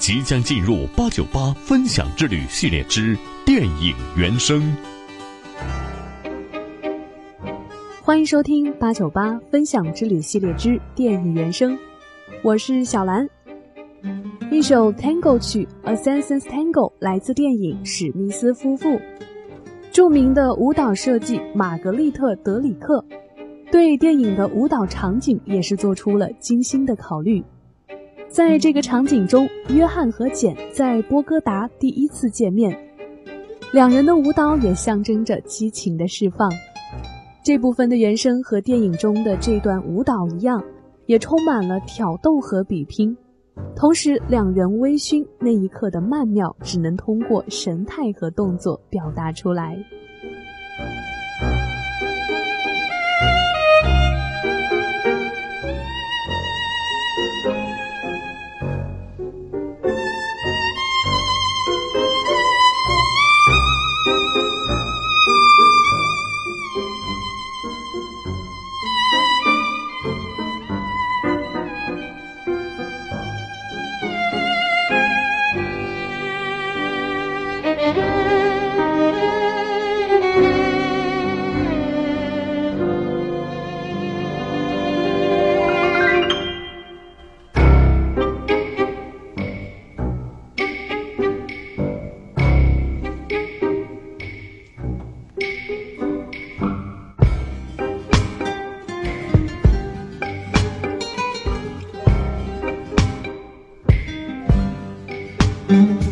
即将进入八九八分享之旅系列之电影原声。欢迎收听八九八分享之旅系列之电影原声，我是小兰。一首 Tango 曲《A Sense Tango》来自电影《史密斯夫妇》，著名的舞蹈设计玛格丽特·德里克对电影的舞蹈场景也是做出了精心的考虑。在这个场景中，约翰和简在波哥达第一次见面，两人的舞蹈也象征着激情的释放。这部分的原声和电影中的这段舞蹈一样，也充满了挑逗和比拼。同时，两人微醺那一刻的曼妙，只能通过神态和动作表达出来。Mm-hmm.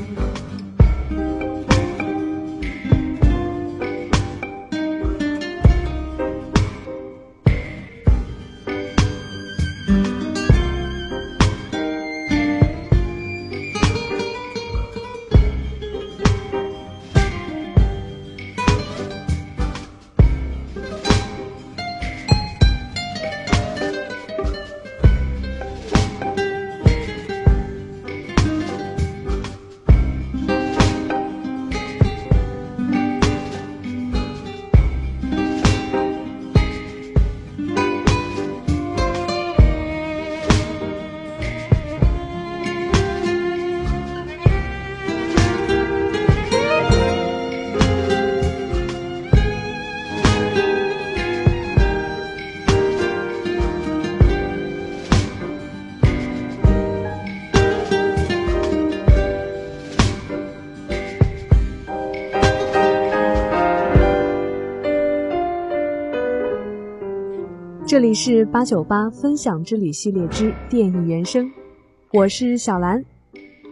这里是八九八分享之旅系列之电影原声，我是小兰，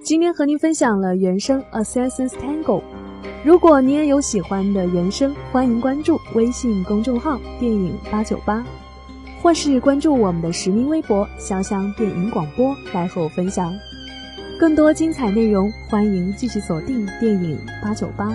今天和您分享了原声《Assassin's Tango》。如果你也有喜欢的原声，欢迎关注微信公众号“电影八九八”，或是关注我们的实名微博“潇湘电影广播”来和我分享更多精彩内容。欢迎继续锁定电影八九八。